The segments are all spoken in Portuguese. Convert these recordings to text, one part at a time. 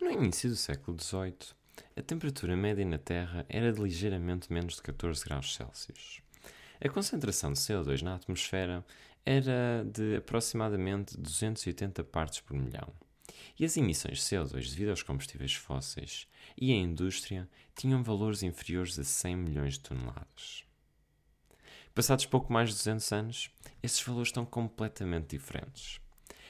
No início do século XVIII, a temperatura média na Terra era de ligeiramente menos de 14 graus Celsius. A concentração de CO2 na atmosfera era de aproximadamente 280 partes por milhão. E as emissões de CO2 devido aos combustíveis fósseis e à indústria tinham valores inferiores a 100 milhões de toneladas. Passados pouco mais de 200 anos, esses valores estão completamente diferentes.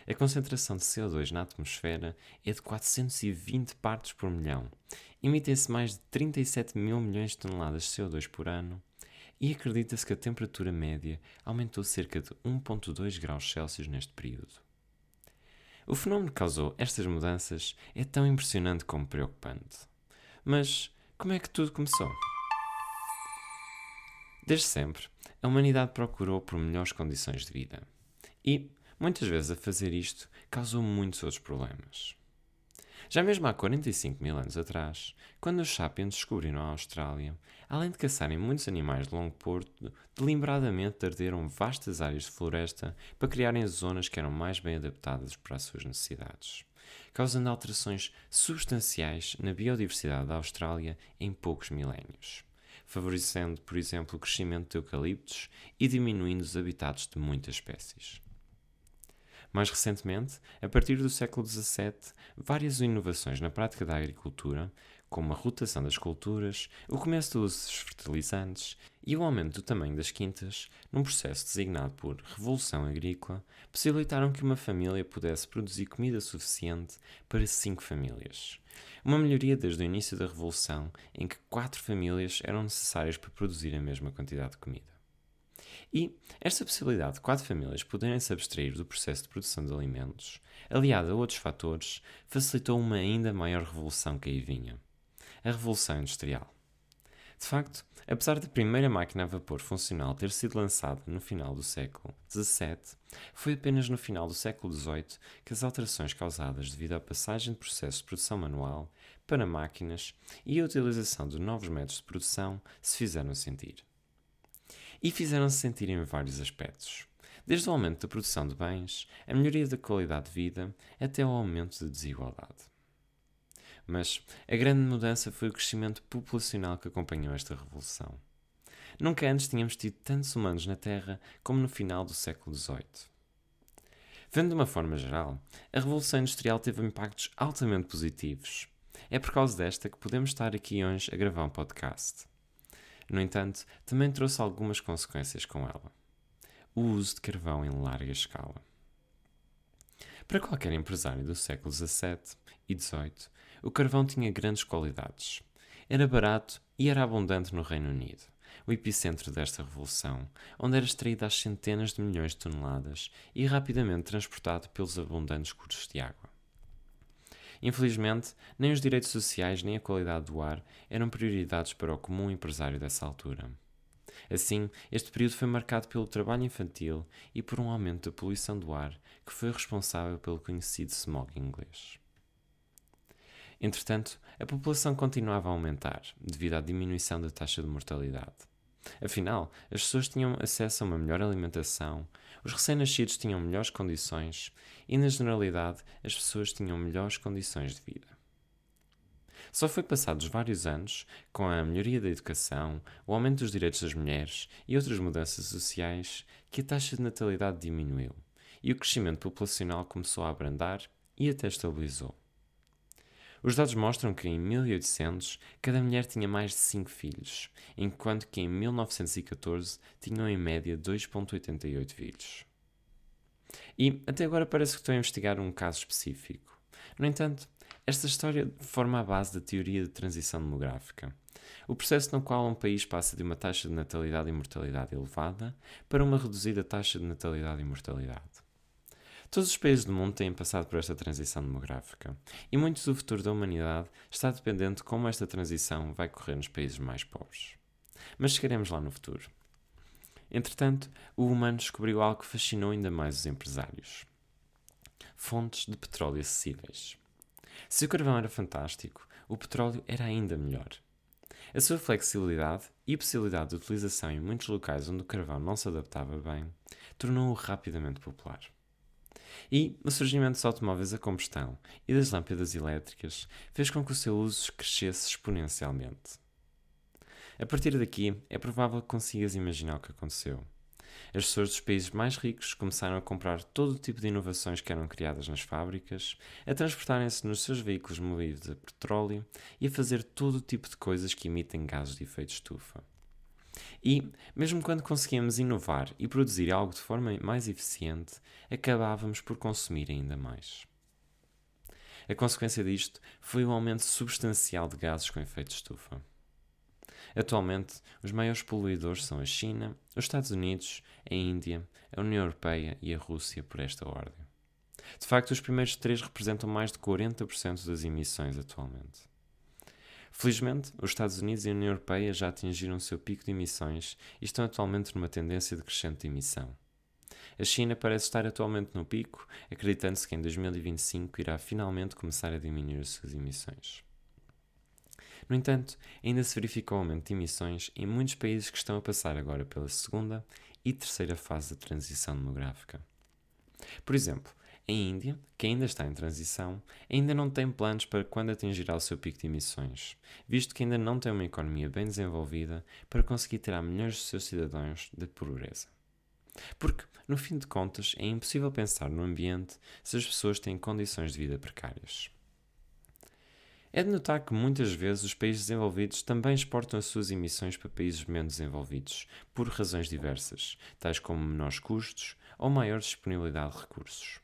A concentração de CO2 na atmosfera é de 420 partes por milhão. Emitem-se mais de 37 mil milhões de toneladas de CO2 por ano e acredita-se que a temperatura média aumentou cerca de 1,2 graus Celsius neste período. O fenómeno que causou estas mudanças é tão impressionante como preocupante. Mas como é que tudo começou? Desde sempre, a humanidade procurou por melhores condições de vida. E, Muitas vezes a fazer isto causou muitos outros problemas. Já mesmo há 45 mil anos atrás, quando os sapiens descobriram a Austrália, além de caçarem muitos animais de longo porto, deliberadamente arderam vastas áreas de floresta para criarem zonas que eram mais bem adaptadas para as suas necessidades, causando alterações substanciais na biodiversidade da Austrália em poucos milénios, favorecendo, por exemplo, o crescimento de eucaliptos e diminuindo os habitats de muitas espécies. Mais recentemente, a partir do século XVII, várias inovações na prática da agricultura, como a rotação das culturas, o começo dos fertilizantes e o aumento do tamanho das quintas, num processo designado por Revolução Agrícola, possibilitaram que uma família pudesse produzir comida suficiente para cinco famílias. Uma melhoria desde o início da Revolução, em que quatro famílias eram necessárias para produzir a mesma quantidade de comida. E esta possibilidade de quatro famílias poderem se abstrair do processo de produção de alimentos, aliada a outros fatores, facilitou uma ainda maior revolução que aí vinha a Revolução Industrial. De facto, apesar da primeira máquina a vapor funcional ter sido lançada no final do século XVII, foi apenas no final do século XVIII que as alterações causadas devido à passagem de processo de produção manual para máquinas e a utilização de novos métodos de produção se fizeram sentir e fizeram-se sentir em vários aspectos. Desde o aumento da produção de bens, a melhoria da qualidade de vida, até ao aumento da desigualdade. Mas a grande mudança foi o crescimento populacional que acompanhou esta revolução. Nunca antes tínhamos tido tantos humanos na Terra como no final do século XVIII. Vendo de uma forma geral, a Revolução Industrial teve impactos altamente positivos. É por causa desta que podemos estar aqui hoje a gravar um podcast. No entanto, também trouxe algumas consequências com ela. O uso de carvão em larga escala. Para qualquer empresário do século XVII e XVIII, o carvão tinha grandes qualidades. Era barato e era abundante no Reino Unido, o epicentro desta revolução, onde era extraído às centenas de milhões de toneladas e rapidamente transportado pelos abundantes cursos de água. Infelizmente, nem os direitos sociais nem a qualidade do ar eram prioridades para o comum empresário dessa altura. Assim, este período foi marcado pelo trabalho infantil e por um aumento da poluição do ar que foi responsável pelo conhecido smog inglês. Entretanto, a população continuava a aumentar devido à diminuição da taxa de mortalidade. Afinal, as pessoas tinham acesso a uma melhor alimentação, os recém-nascidos tinham melhores condições e, na generalidade, as pessoas tinham melhores condições de vida. Só foi passados vários anos, com a melhoria da educação, o aumento dos direitos das mulheres e outras mudanças sociais, que a taxa de natalidade diminuiu e o crescimento populacional começou a abrandar e até estabilizou. Os dados mostram que em 1800 cada mulher tinha mais de 5 filhos, enquanto que em 1914 tinham em média 2,88 filhos. E até agora parece que estou a investigar um caso específico. No entanto, esta história forma a base da teoria de transição demográfica, o processo no qual um país passa de uma taxa de natalidade e mortalidade elevada para uma reduzida taxa de natalidade e mortalidade. Todos os países do mundo têm passado por esta transição demográfica, e muito do futuro da humanidade está dependente de como esta transição vai correr nos países mais pobres. Mas chegaremos lá no futuro. Entretanto, o humano descobriu algo que fascinou ainda mais os empresários: fontes de petróleo acessíveis. Se o carvão era fantástico, o petróleo era ainda melhor. A sua flexibilidade e possibilidade de utilização em muitos locais onde o carvão não se adaptava bem tornou-o rapidamente popular. E o surgimento dos automóveis a combustão e das lâmpadas elétricas fez com que o seu uso crescesse exponencialmente. A partir daqui, é provável que consigas imaginar o que aconteceu. As pessoas dos países mais ricos começaram a comprar todo o tipo de inovações que eram criadas nas fábricas, a transportarem-se nos seus veículos movidos a petróleo e a fazer todo o tipo de coisas que emitem gases de efeito estufa. E, mesmo quando conseguíamos inovar e produzir algo de forma mais eficiente, acabávamos por consumir ainda mais. A consequência disto foi o aumento substancial de gases com efeito estufa. Atualmente, os maiores poluidores são a China, os Estados Unidos, a Índia, a União Europeia e a Rússia, por esta ordem. De facto, os primeiros três representam mais de 40% das emissões atualmente. Felizmente, os Estados Unidos e a União Europeia já atingiram o seu pico de emissões e estão atualmente numa tendência de emissão. A China parece estar atualmente no pico, acreditando-se que em 2025 irá finalmente começar a diminuir as suas emissões. No entanto, ainda se verifica o aumento de emissões em muitos países que estão a passar agora pela segunda e terceira fase da transição demográfica. Por exemplo, a Índia, que ainda está em transição, ainda não tem planos para quando atingirá o seu pico de emissões, visto que ainda não tem uma economia bem desenvolvida para conseguir tirar milhões dos seus cidadãos da pobreza. Porque, no fim de contas, é impossível pensar no ambiente se as pessoas têm condições de vida precárias. É de notar que muitas vezes os países desenvolvidos também exportam as suas emissões para países menos desenvolvidos, por razões diversas, tais como menores custos ou maior disponibilidade de recursos.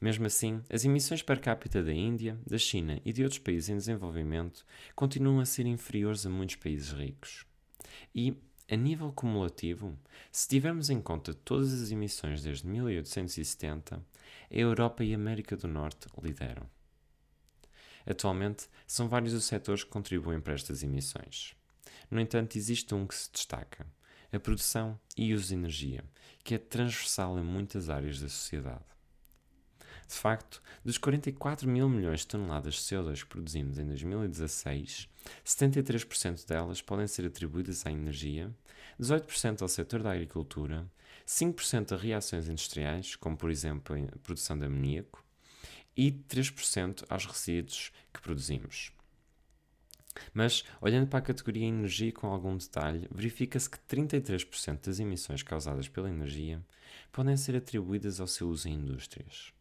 Mesmo assim, as emissões per capita da Índia, da China e de outros países em desenvolvimento continuam a ser inferiores a muitos países ricos. E, a nível cumulativo, se tivermos em conta todas as emissões desde 1870, a Europa e a América do Norte lideram. Atualmente, são vários os setores que contribuem para estas emissões. No entanto, existe um que se destaca: a produção e uso de energia, que é transversal em muitas áreas da sociedade. De facto, dos 44 mil milhões de toneladas de CO2 que produzimos em 2016, 73% delas podem ser atribuídas à energia, 18% ao setor da agricultura, 5% a reações industriais, como por exemplo a produção de amoníaco, e 3% aos resíduos que produzimos. Mas, olhando para a categoria energia com algum detalhe, verifica-se que 33% das emissões causadas pela energia podem ser atribuídas ao seu uso em indústrias,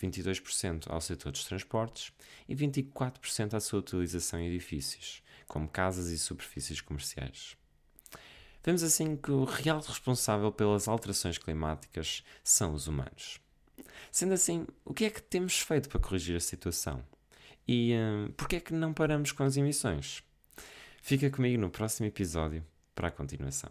22% ao setor dos transportes e 24% à sua utilização em edifícios, como casas e superfícies comerciais. Vemos assim que o real responsável pelas alterações climáticas são os humanos. Sendo assim, o que é que temos feito para corrigir a situação? E uh, por que é que não paramos com as emissões? Fica comigo no próximo episódio para a continuação.